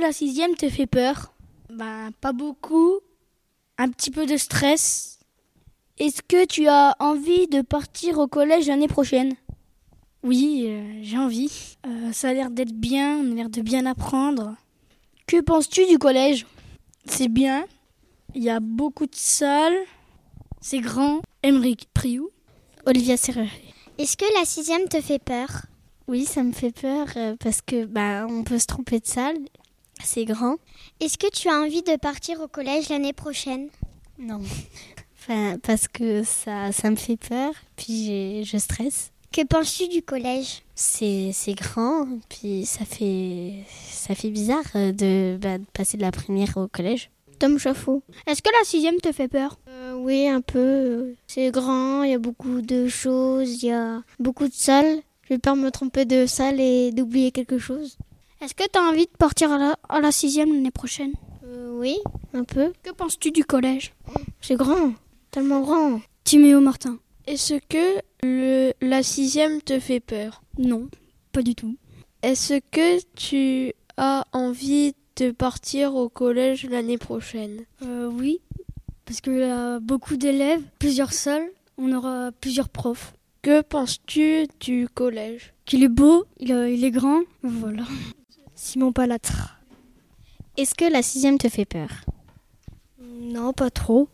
la sixième te fait peur Ben, pas beaucoup. Un petit peu de stress. Est-ce que tu as envie de partir au collège l'année prochaine? Oui, euh, j'ai envie. Euh, ça a l'air d'être bien, on a l'air de bien apprendre. Que penses-tu du collège? C'est bien. Il y a beaucoup de salles. C'est grand. Emeric Priou. Olivia Serré. Est-ce que la sixième te fait peur? Oui, ça me fait peur euh, parce que bah, on peut se tromper de salle. C'est grand. Est-ce que tu as envie de partir au collège l'année prochaine? Non. Enfin, parce que ça, ça me fait peur, puis je stresse. Que penses-tu du collège? C'est grand, puis ça fait, ça fait bizarre euh, de, bah, de passer de la première au collège. Tom Chauffour. Est-ce que la sixième te fait peur? Euh, oui, un peu. C'est grand, il y a beaucoup de choses, il y a beaucoup de salles. J'ai peur de me tromper de salle et d'oublier quelque chose. Est-ce que tu as envie de partir à la, à la sixième l'année prochaine? Euh, oui, un peu. Que penses-tu du collège? C'est grand, tellement grand. Timéo Martin? Est-ce que le, la sixième te fait peur? Non, pas du tout. Est-ce que tu as envie de partir au collège l'année prochaine? Euh, oui, parce qu'il y a beaucoup d'élèves, plusieurs salles, on aura plusieurs profs. Que penses-tu du collège? Qu'il est beau, il, il est grand, voilà. Simon Palatre. Est-ce que la sixième te fait peur? Non, pas trop,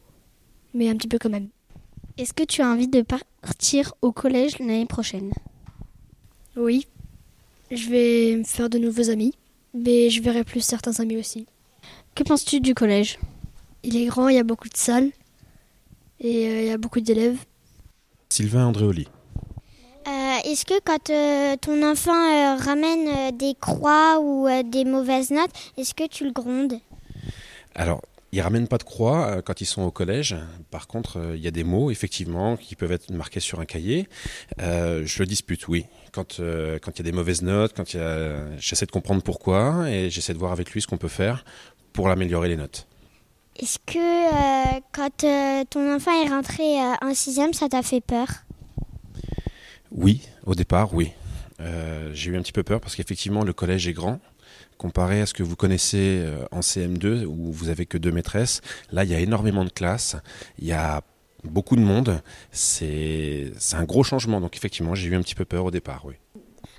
mais un petit peu quand même. Est-ce que tu as envie de partir au collège l'année prochaine? Oui, je vais me faire de nouveaux amis, mais je verrai plus certains amis aussi. Que penses-tu du collège? Il est grand, il y a beaucoup de salles et euh, il y a beaucoup d'élèves. Sylvain Andréoli. Est-ce que quand euh, ton enfant euh, ramène euh, des croix ou des mauvaises notes, est-ce que tu le grondes? Alors, ils ramènent pas de croix quand ils sont au collège. Par contre, il y a des mots, effectivement, qui peuvent être marqués sur un cahier. Je le dispute, oui. Quand quand il y a des mauvaises notes, quand il y a... j'essaie de comprendre pourquoi et j'essaie de voir avec lui ce qu'on peut faire pour améliorer les notes. Est-ce que quand ton enfant est rentré en sixième, ça t'a fait peur? Oui, au départ, oui. Euh, j'ai eu un petit peu peur parce qu'effectivement, le collège est grand. Comparé à ce que vous connaissez euh, en CM2, où vous avez que deux maîtresses, là, il y a énormément de classes, il y a beaucoup de monde. C'est c'est un gros changement. Donc, effectivement, j'ai eu un petit peu peur au départ, oui.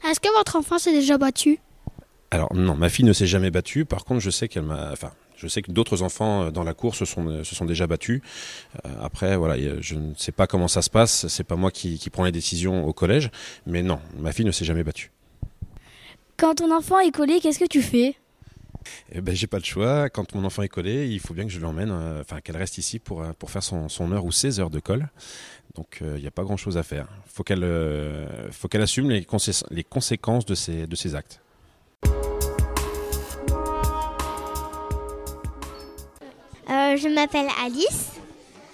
Est-ce que votre enfant s'est déjà battu? Alors, non, ma fille ne s'est jamais battue. Par contre, je sais qu'elle m'a. Enfin, je sais que d'autres enfants euh, dans la cour se sont, euh, se sont déjà battus. Euh, après, voilà, je ne sais pas comment ça se passe. C'est pas moi qui, qui prends les décisions au collège. Mais non, ma fille ne s'est jamais battue. Quand ton enfant est collé, qu'est-ce que tu fais? Eh ben, j'ai pas le choix. Quand mon enfant est collé, il faut bien que je l'emmène, euh, enfin qu'elle reste ici pour, pour faire son, son heure ou ses heures de colle. Donc il n'y a pas grand chose à faire. Faut qu'elle euh, faut qu'elle assume les, consé- les conséquences de ses, de ses actes. Je m'appelle Alice.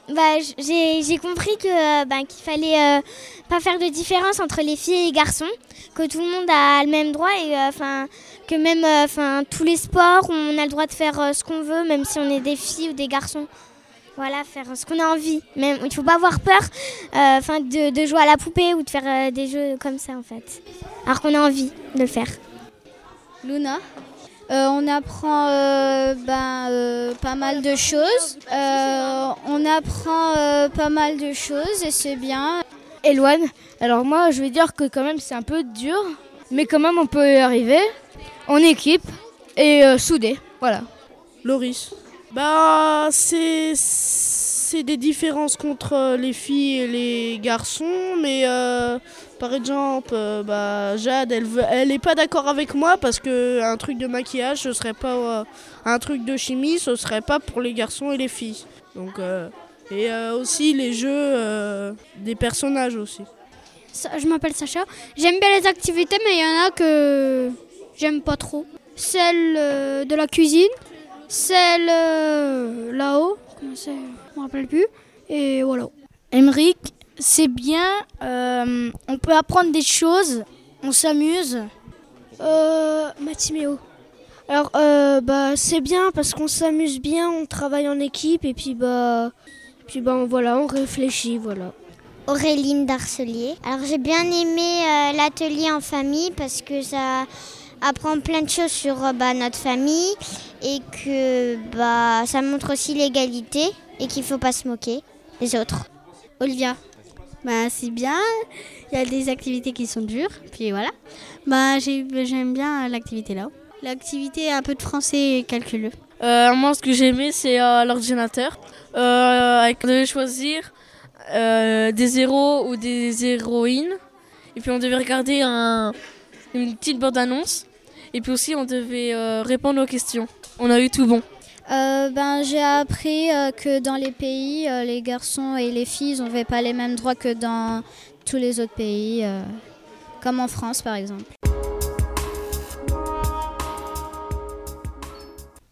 Bah, j'ai compris que euh, bah, qu'il fallait euh, pas faire de différence entre les filles et les garçons, que tout le monde a le même droit et euh, que même tous les sports on a le droit de faire ce qu'on veut, même si on est des filles ou des garçons. Voilà, faire ce qu'on a envie. Même il faut pas avoir peur, de, de jouer à la poupée ou de faire des jeux comme ça en fait, alors qu'on a envie de le faire. Luna? Euh, on apprend euh, ben, euh, pas mal de choses. Euh, on apprend euh, pas mal de choses et c'est bien. Eloane, alors moi je vais dire que quand même c'est un peu dur, mais quand même on peut y arriver en équipe et euh, soudé. Voilà. Loris. Bah, c'est c'est des différences contre les filles et les garçons, mais euh, par exemple, euh, bah, Jade, elle veut, elle est pas d'accord avec moi parce que un truc de maquillage, ce serait pas euh, un truc de chimie, ce serait pas pour les garçons et les filles. Donc euh, et euh, aussi les jeux euh, des personnages aussi. Je m'appelle Sacha. J'aime bien les activités, mais il y en a que j'aime pas trop. Celle euh, de la cuisine, celle euh, là-haut, Je me rappelle plus. Et voilà. Emeric, c'est bien, euh, on peut apprendre des choses, on s'amuse. Euh. Alors, euh, bah, c'est bien parce qu'on s'amuse bien, on travaille en équipe et puis bah, puis bah, voilà, on réfléchit, voilà. Auréline Darcelier. Alors j'ai bien aimé euh, l'atelier en famille parce que ça apprend plein de choses sur bah, notre famille et que bah, ça montre aussi l'égalité et qu'il ne faut pas se moquer des autres. Olivia. Bah, c'est bien. Il y a des activités qui sont dures. Puis voilà. Bah, j'aime bien l'activité là. L'activité un peu de français et calculeux. Euh, moi, ce que j'ai aimé, c'est euh, l'ordinateur. Euh, on devait choisir euh, des héros ou des héroïnes. Et puis, on devait regarder un, une petite bande-annonce. Et puis aussi, on devait répondre aux questions. On a eu tout bon. Ben, J'ai appris que dans les pays, les garçons et les filles n'avaient pas les mêmes droits que dans tous les autres pays, comme en France par exemple.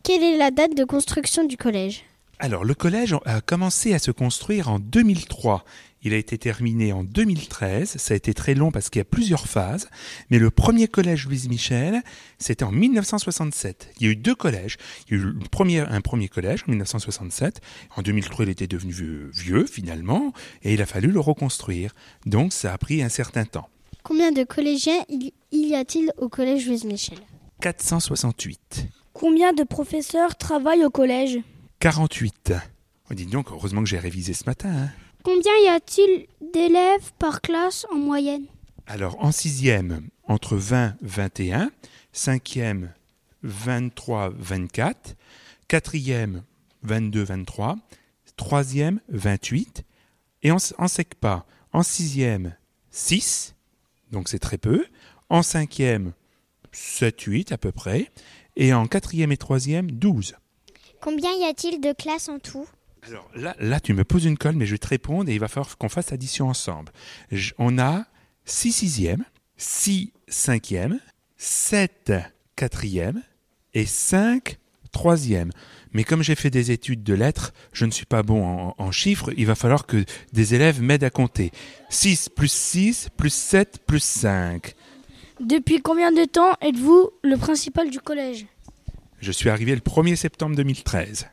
Quelle est la date de construction du collège? Alors, le collège a commencé à se construire en 2003. Il a été terminé en 2013. Ça a été très long parce qu'il y a plusieurs phases. Mais le premier collège Louise Michel, c'était en 1967. Il y a eu deux collèges. Il y a eu premier, un premier collège en 1967. En 2003, il était devenu vieux, vieux, finalement. Et il a fallu le reconstruire. Donc, ça a pris un certain temps. Combien de collégiens y a-t-il au collège Louise Michel? 468. Combien de professeurs travaillent au collège? 48. On dit donc, heureusement que j'ai révisé ce matin. Hein. Combien y a-t-il d'élèves par classe en moyenne? Alors, en sixième, entre 20 21, cinquième, 23 24, quatrième, 22 23, troisième, 28, et en, en SECPA, en sixième, 6, donc c'est très peu, en cinquième, 7, 8 à peu près, et en quatrième et troisième, 12. Combien y a-t-il de classes en tout? Alors là, là, tu me poses une colle, mais je vais te répondre et il va falloir qu'on fasse l'addition ensemble. on a 6 sixièmes, 6 cinquièmes, 7 quatrièmes et 5 troisièmes. Mais comme j'ai fait des études de lettres, je ne suis pas bon en, en chiffres, il va falloir que des élèves m'aident à compter. 6 plus 6 plus 7 plus 5. Depuis combien de temps êtes-vous le principal du collège? Je suis arrivé le 1er septembre 2013.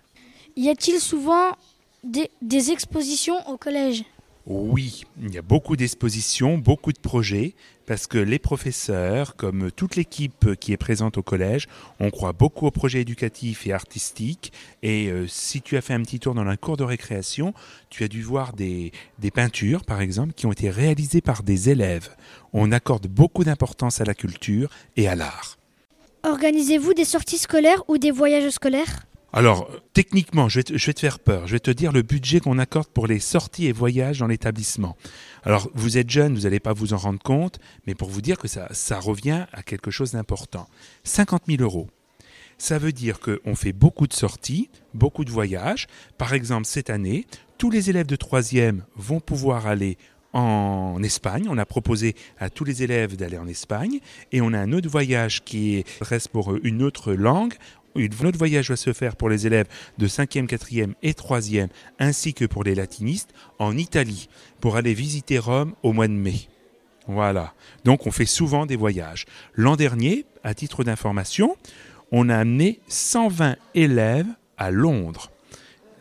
Y a-t-il souvent des, des expositions au collège? Oui, il y a beaucoup d'expositions, beaucoup de projets, parce que les professeurs, comme toute l'équipe qui est présente au collège, on croit beaucoup aux projets éducatifs et artistiques. Et euh, si tu as fait un petit tour dans un cours de récréation, tu as dû voir des, des peintures, par exemple, qui ont été réalisées par des élèves. On accorde beaucoup d'importance à la culture et à l'art. Organisez-vous des sorties scolaires ou des voyages scolaires? Alors, techniquement, je vais, te, faire peur. Je vais te dire le budget qu'on accorde pour les sorties et voyages dans l'établissement. Alors, vous êtes jeune, vous n'allez pas vous en rendre compte, mais pour vous dire que ça, revient à quelque chose d'important. 50 000 euros. Ça veut dire qu'on fait beaucoup de sorties, beaucoup de voyages. Par exemple, cette année, tous les élèves de troisième vont pouvoir aller en Espagne. On a proposé à tous les élèves d'aller en Espagne et on a un autre voyage qui reste pour une autre langue notre voyage va se faire pour les élèves de 5e, 4e et 3e, ainsi que pour les latinistes, en Italie, pour aller visiter Rome au mois de mai. Voilà. Donc on fait souvent des voyages. L'an dernier, à titre d'information, on a amené 120 élèves à Londres.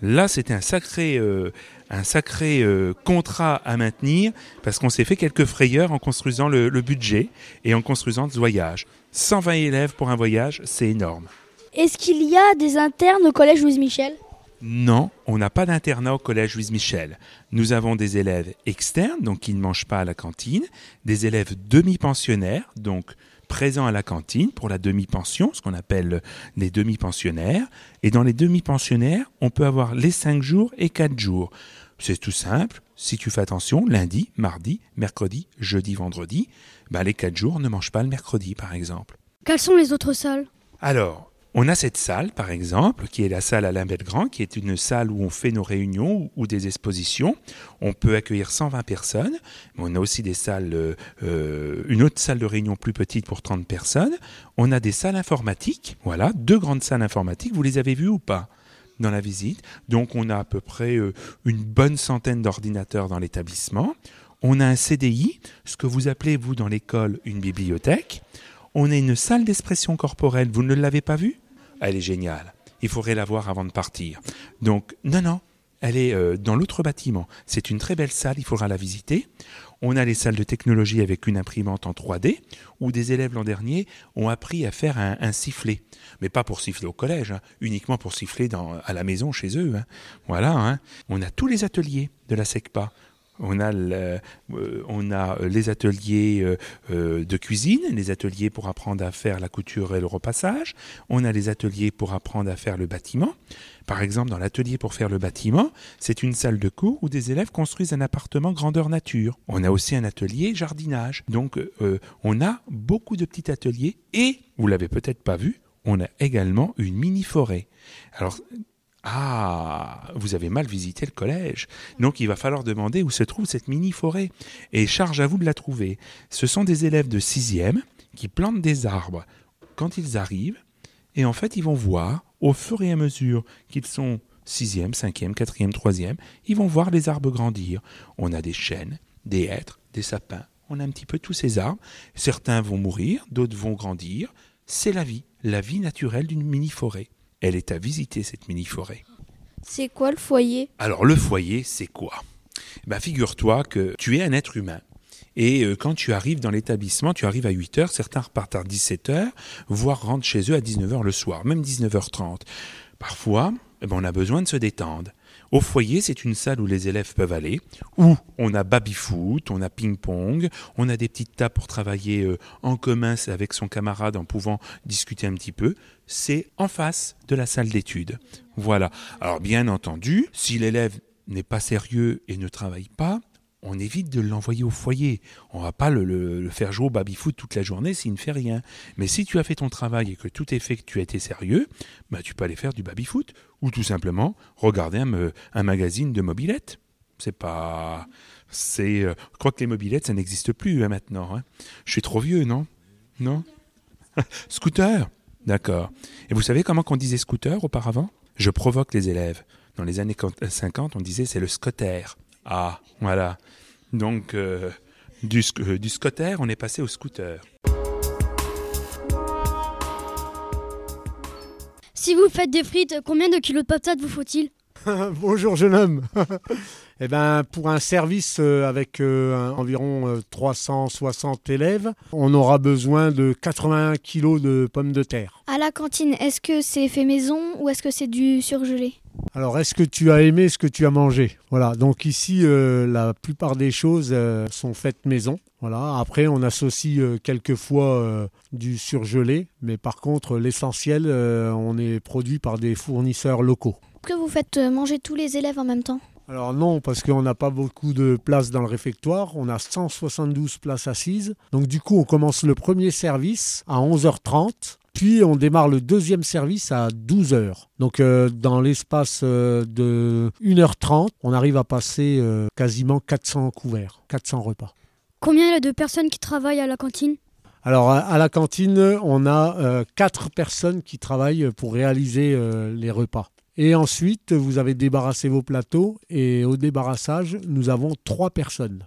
Là, c'était un sacré, euh, un sacré euh, contrat à maintenir parce qu'on s'est fait quelques frayeurs en construisant le, le budget et en construisant ce voyage. 120 élèves pour un voyage, c'est énorme. Est-ce qu'il y a des internes au collège Louise Michel Non, on n'a pas d'internat au collège Louise Michel. Nous avons des élèves externes, donc qui ne mangent pas à la cantine, des élèves demi-pensionnaires, donc présents à la cantine pour la demi-pension, ce qu'on appelle les demi-pensionnaires. Et dans les demi-pensionnaires, on peut avoir les 5 jours et 4 jours. C'est tout simple. Si tu fais attention, lundi, mardi, mercredi, jeudi, vendredi, bah les 4 jours ne mangent pas le mercredi, par exemple. Quelles sont les autres salles Alors, on a cette salle, par exemple, qui est la salle Alain Belgrand, qui est une salle où on fait nos réunions ou des expositions. On peut accueillir 120 personnes. On a aussi des salles, euh, euh, une autre salle de réunion plus petite pour 30 personnes. On a des salles informatiques. Voilà, deux grandes salles informatiques. Vous les avez vues ou pas dans la visite? Donc on a à peu près euh, une bonne centaine d'ordinateurs dans l'établissement. On a un CDI, ce que vous appelez, vous, dans l'école, une bibliothèque. On a une salle d'expression corporelle. Vous ne l'avez pas vue? Elle est géniale. Il faudrait la voir avant de partir. Donc, non, non, elle est euh, dans l'autre bâtiment. C'est une très belle salle, il faudra la visiter. On a les salles de technologie avec une imprimante en 3D, où des élèves l'an dernier ont appris à faire un, sifflet. Mais pas pour siffler au collège, hein, uniquement pour siffler à la maison chez eux. Hein. Voilà, hein. on a tous les ateliers de la SECPA. On a, euh, euh, les ateliers euh, de cuisine, les ateliers pour apprendre à faire la couture et le repassage. On a les ateliers pour apprendre à faire le bâtiment. Par exemple, dans l'atelier pour faire le bâtiment, c'est une salle de cours où des élèves construisent un appartement grandeur nature. On a aussi un atelier jardinage. Donc, on a beaucoup de petits ateliers et, vous l'avez peut-être pas vu, on a également une mini forêt. Alors, ah, vous avez mal visité le collège. Donc il va falloir demander où se trouve cette mini-forêt. Et charge à vous de la trouver. Ce sont des élèves de 6e qui plantent des arbres quand ils arrivent. Et en fait, ils vont voir, au fur et à mesure qu'ils sont 6e, 5e, 4e, 3e, ils vont voir les arbres grandir. On a des chênes, des hêtres, des sapins. On a un petit peu tous ces arbres. Certains vont mourir, d'autres vont grandir. C'est la vie, la vie naturelle d'une mini-forêt elle est à visiter cette mini-forêt. C'est quoi le foyer? Alors le foyer, c'est quoi? Ben, Figure-toi que tu es un être humain. Et euh, quand tu arrives dans l'établissement, tu arrives à 8 heures, certains repartent à 17 heures, voire rentrent chez eux à 19 h le soir, même 19h30. Parfois, eh ben, on a besoin de se détendre. Au foyer, c'est une salle où les élèves peuvent aller, où on a baby-foot, on a ping-pong, on a des petites tables pour travailler euh, en commun avec son camarade en pouvant discuter un petit peu. C'est en face de la salle d'études. Voilà. Alors bien entendu, si l'élève n'est pas sérieux et ne travaille pas, on évite de l'envoyer au foyer. On va pas le, faire jouer au baby-foot toute la journée s'il ne fait rien. Mais si tu as fait ton travail et que tout est fait, que tu as été sérieux, bah, tu peux aller faire du baby-foot. Ou tout simplement regarder un, magazine de mobilette. C'est pas. C'est. Euh, je crois que les mobilettes, ça n'existe plus hein, maintenant. Hein. Je suis trop vieux, non? Non? Scooter D'accord. Et vous savez comment on disait scooter auparavant? Je provoque les élèves. Dans les années 50, on disait c'est le scotter. Ah, voilà. Donc, euh, du, euh, du scotter, on est passé au scooter. Si vous faites des frites, combien de kilos de patates vous faut-il? Bonjour jeune homme. eh ben, pour un service euh, avec environ 360 élèves, on aura besoin de 81 kilos de pommes de terre. À la cantine, est-ce que c'est fait maison ou est-ce que c'est du surgelé? Alors, est-ce que tu as aimé ce que tu as mangé? Voilà, donc ici, euh, la plupart des choses euh, sont faites maison. Voilà, après, on associe euh, quelquefois du surgelé, mais par contre, l'essentiel, on est produit par des fournisseurs locaux. Est-ce que vous faites manger tous les élèves en même temps? Alors non, parce qu'on n'a pas beaucoup de places dans le réfectoire. On a 172 places assises. Donc du coup, on commence le premier service à 11h30 puis on démarre le deuxième service à 12h. Donc euh, dans l'espace euh, de 1h30, on arrive à passer euh, quasiment 400 couverts, 400 repas. Combien il y a de personnes qui travaillent à la cantine? Alors à la cantine, on a quatre personnes qui travaillent pour réaliser les repas. Et ensuite, vous avez débarrassé vos plateaux et au débarrassage, nous avons trois personnes.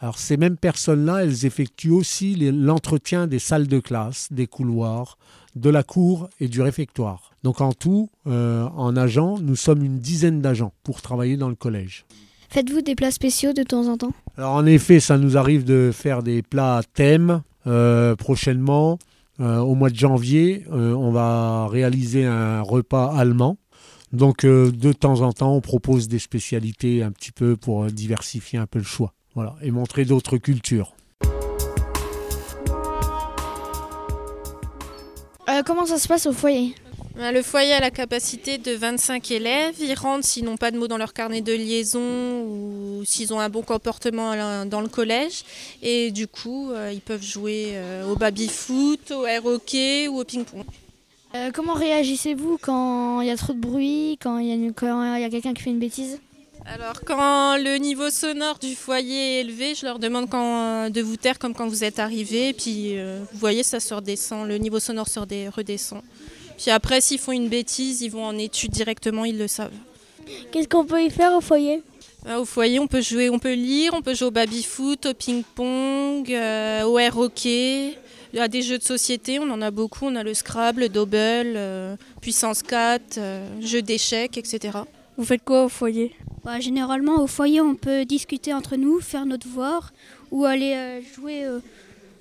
Alors ces mêmes personnes-là, elles effectuent aussi l'entretien des salles de classe, des couloirs, de la cour et du réfectoire. Donc en tout, euh, en agents, nous sommes une dizaine d'agents pour travailler dans le collège. Faites-vous des plats spéciaux de temps en temps? Alors en effet, ça nous arrive de faire des plats à thème euh, prochainement. Euh, au mois de janvier, on va réaliser un repas allemand. Donc de temps en temps, on propose des spécialités un petit peu pour diversifier un peu le choix. Voilà, et montrer d'autres cultures. Euh, comment ça se passe au foyer? Le foyer a la capacité de 25 élèves. Ils rentrent s'ils n'ont pas de mots dans leur carnet de liaison ou s'ils ont un bon comportement dans le collège. Et du coup, euh, ils peuvent jouer euh, au baby-foot, au air hockey ou au ping-pong. Comment réagissez-vous quand il y a trop de bruit, quand il y a quelqu'un qui fait une bêtise? Alors quand le niveau sonore du foyer est élevé, je leur demande quand, de vous taire comme quand vous êtes arrivé. Puis euh, vous voyez, ça se redescend, le niveau sonore se redescend. Puis après, s'ils font une bêtise, ils vont en étude directement, ils le savent. Qu'est-ce qu'on peut y faire au foyer? Bah, Au foyer, on peut jouer, on peut lire, on peut jouer au baby-foot, au ping-pong, euh, au air hockey. Il y a des jeux de société, on en a beaucoup. On a le Scrabble, le Double, euh, Puissance 4, jeux d'échecs, etc. Vous faites quoi au foyer? Bah, Généralement, au foyer, on peut discuter entre nous, faire nos devoirs ou aller euh, jouer, euh,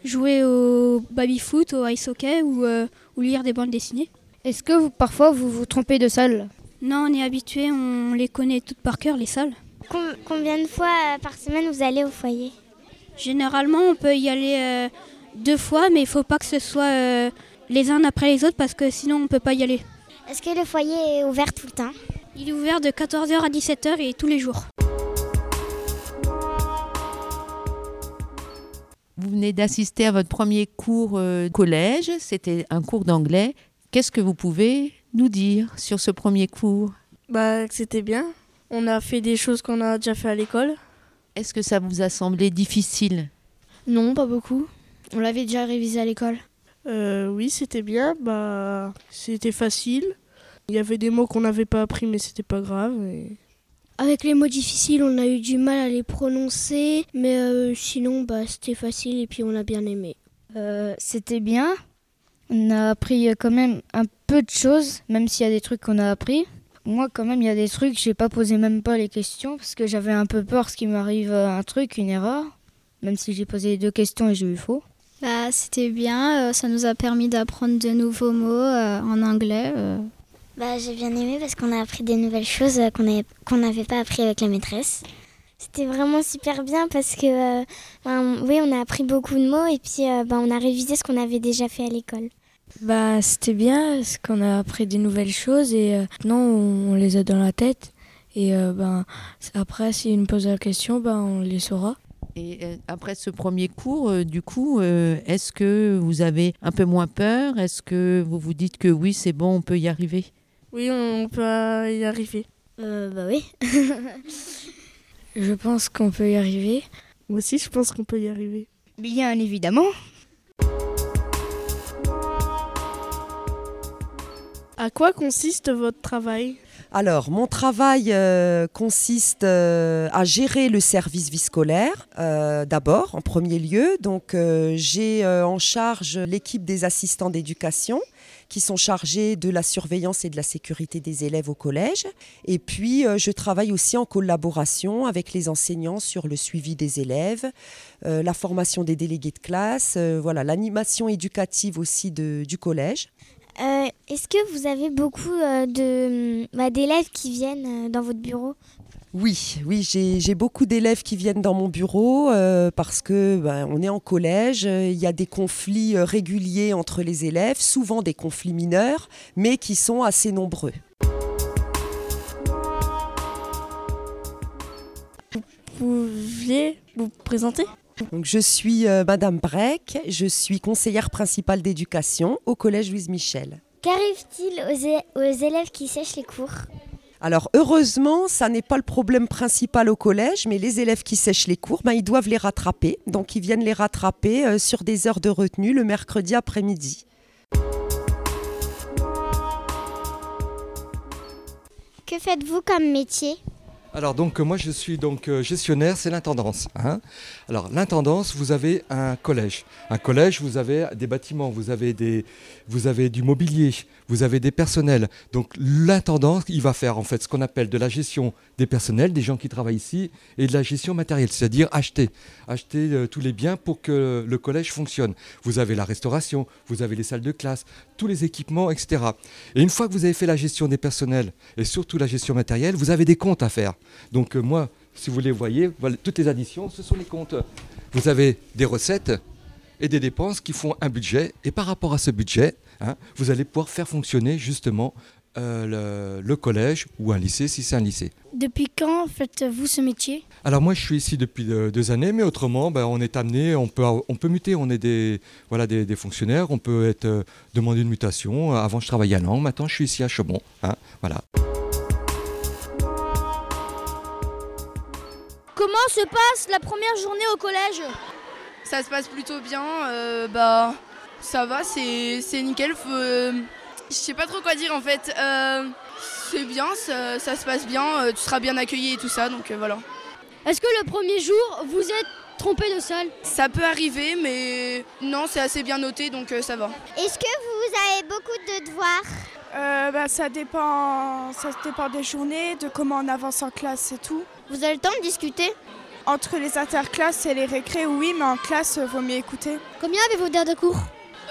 jouer au baby-foot, au ice hockey ou, euh, ou lire des bandes dessinées. Est-ce que vous, parfois vous vous trompez de salle? Non, on est habitué, on les connaît toutes par cœur, les salles. Com- combien de fois euh, par semaine vous allez au foyer? Généralement, on peut y aller euh, deux fois, mais il faut pas que ce soit euh, les uns après les autres parce que sinon on peut pas y aller. Est-ce que le foyer est ouvert tout le temps? Il est ouvert de 14h à 17h et tous les jours. Vous venez d'assister à votre premier cours euh, collège, c'était un cours d'anglais. Qu'est-ce que vous pouvez nous dire sur ce premier cours? Bah, que c'était bien. On a fait des choses qu'on a déjà fait à l'école. Est-ce que ça vous a semblé difficile? Non, pas beaucoup. On l'avait déjà révisé à l'école. Euh, oui, c'était bien. Bah, c'était facile. Il y avait des mots qu'on n'avait pas appris, mais c'était pas grave. et- Avec les mots difficiles, on a eu du mal à les prononcer, mais euh, sinon, bah, c'était facile et puis on a bien aimé. Euh, C'était bien. On a appris euh, quand même un peu de choses, même s'il y a des trucs qu'on a appris. Moi, quand même, il y a des trucs, j'ai pas posé même pas les questions parce que j'avais un peu peur ce qui m'arrive euh, un truc, une erreur. Même si j'ai posé deux questions et j'ai eu faux. Bah, c'était bien, euh, ça nous a permis d'apprendre de nouveaux mots euh, en anglais. euh. Bah, j'ai bien aimé parce qu'on a appris des nouvelles choses euh, qu'on avait- qu'on n'avait pas appris avec la maîtresse. C'était vraiment super bien parce que, euh, ben, oui, on a appris beaucoup de mots et puis euh, ben, on a révisé ce qu'on avait déjà fait à l'école. Bah, c'était bien parce qu'on a appris des nouvelles choses et euh, maintenant on, on les a dans la tête. Et euh, ben, après, s'ils nous posent la question, ben, on les saura. Et euh, après ce premier cours, euh, du coup, euh, est-ce que vous avez un peu moins peur? Est-ce que vous vous dites que oui, c'est bon, on peut y arriver? Oui, on peut y arriver. Euh, bah oui. Je pense qu'on peut y arriver. Moi aussi, je pense qu'on peut y arriver. Bien évidemment. À quoi consiste votre travail? Alors, mon travail euh, consiste euh, à gérer le service vie scolaire, euh, d'abord, en premier lieu. Donc, j'ai en charge l'équipe des assistants d'éducation qui sont chargés de la surveillance et de la sécurité des élèves au collège. Et puis, je travaille aussi en collaboration avec les enseignants sur le suivi des élèves, la formation des délégués de classe, voilà, l'animation éducative aussi du collège. Euh, Est-ce que vous avez beaucoup euh, de bah, d'élèves qui viennent euh, dans votre bureau? Oui, oui, j'ai beaucoup d'élèves qui viennent dans mon bureau euh, parce que ben, on est en collège, euh, il y a des conflits euh, réguliers entre les élèves, souvent des conflits mineurs, mais qui sont assez nombreux. Vous pouviez vous présenter? Donc, je suis euh, Madame Breck, je suis conseillère principale d'éducation au collège Louise Michel. Qu'arrive-t-il aux élèves qui sèchent les cours? Alors heureusement, ça n'est pas le problème principal au collège, mais les élèves qui sèchent les cours, ben, ils doivent les rattraper. Donc ils viennent les rattraper euh, sur des heures de retenue le mercredi après-midi. Que faites-vous comme métier? Alors donc moi je suis donc euh, gestionnaire, c'est l'intendance. hein. Alors l'intendance, vous avez un collège. Un collège, vous avez des bâtiments, vous avez, des, vous avez du mobilier, vous avez des personnels. Donc l'intendance, il va faire en fait ce qu'on appelle de la gestion des personnels, des gens qui travaillent ici, et de la gestion matérielle, c'est-à-dire acheter, acheter euh, tous les biens pour que le collège fonctionne. Vous avez la restauration, vous avez les salles de classe, tous les équipements, etc. Et une fois que vous avez fait la gestion des personnels et surtout la gestion matérielle, vous avez des comptes à faire. Donc euh, moi, si vous les voyez, voilà, toutes les additions, ce sont les comptes. Vous avez des recettes et des dépenses qui font un budget. Et par rapport à ce budget, hein, vous allez pouvoir faire fonctionner justement euh, le, le collège ou un lycée si c'est un lycée. Depuis quand faites-vous ce métier? Alors moi je suis ici depuis euh, deux années, mais autrement ben, on est amené, on peut, on peut muter, on est des, voilà, des, des fonctionnaires, on peut être euh, demandé une mutation. Avant je travaillais à Langres, maintenant je suis ici à Chaumont. hein, voilà. Comment se passe la première journée au collège Ça se passe plutôt bien. euh, bah, ça va, c'est c'est nickel. faut, euh, je sais pas trop quoi dire en fait. Euh, c'est bien, ça, ça se passe bien. euh, tu seras bien accueilli et tout ça, donc euh, voilà. Est-ce que le premier jour, vous êtes trompé de salle Ça peut arriver, mais non, c'est assez bien noté, donc euh, ça va. Est-ce que vous avez beaucoup de devoirs Euh, bah, ça, dépend, ça dépend des journées, de comment on avance en classe et tout. Vous avez le temps de discuter Entre les interclasses et les récrés, oui, mais en classe, euh, vaut mieux écouter. Combien avez-vous d'heures de cours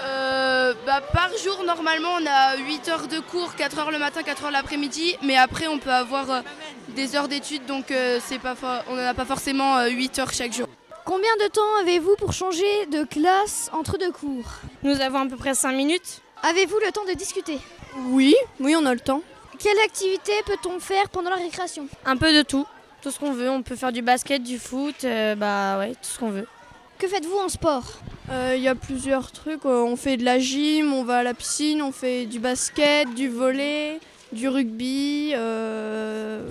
Euh, bah, par jour, normalement, on a 8 heures de cours, 4 heures le matin, 4 heures l'après-midi. Mais après, on peut avoir euh, des heures d'études, donc euh, c'est pas on n'en a pas forcément euh, 8 heures chaque jour. Combien de temps avez-vous pour changer de classe entre deux cours Nous avons à peu près 5 minutes. Avez-vous le temps de discuter Oui, oui, on a le temps. Quelle activité peut-on faire pendant la récréation? Un peu de tout. Tout ce qu'on veut. On peut faire du basket, du foot, euh, bah ouais, tout ce qu'on veut. Que faites-vous en sport Euh, Il y a plusieurs trucs. euh, On fait de la gym, on va à la piscine, on fait du basket, du volley, du rugby, euh,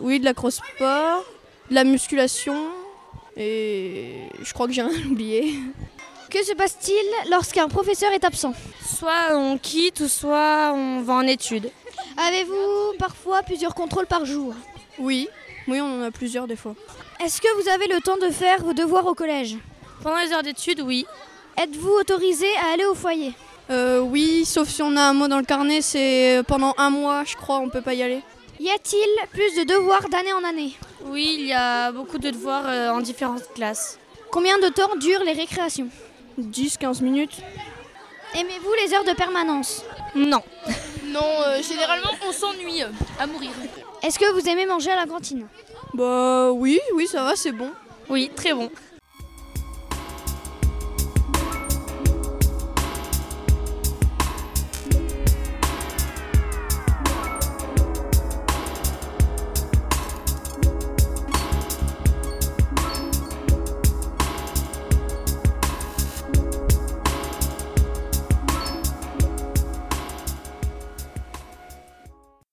oui, de la cross-sport, de la musculation. Et je crois que j'ai rien oublié. Que se passe-t-il lorsqu'un professeur est absent Soit on quitte, ou soit on va en études. Avez-vous parfois plusieurs contrôles par jour? Oui, oui, on en a plusieurs des fois. Est-ce que vous avez le temps de faire vos devoirs au collège? Pendant les heures d'études, oui. Êtes-vous autorisé à aller au foyer? Euh, oui, sauf si on a un mot dans le carnet, c'est pendant un mois, je crois, on peut pas y aller. Y a-t-il plus de devoirs d'année en année? Oui, il y a beaucoup de devoirs euh, en différentes classes. Combien de temps durent les récréations? 10-15 minutes Aimez-vous les heures de permanence? Non. Non, euh, généralement, on s'ennuie euh, à mourir. Est-ce que vous aimez manger à la cantine? Bah oui, oui, ça va, c'est bon. Oui, très bon.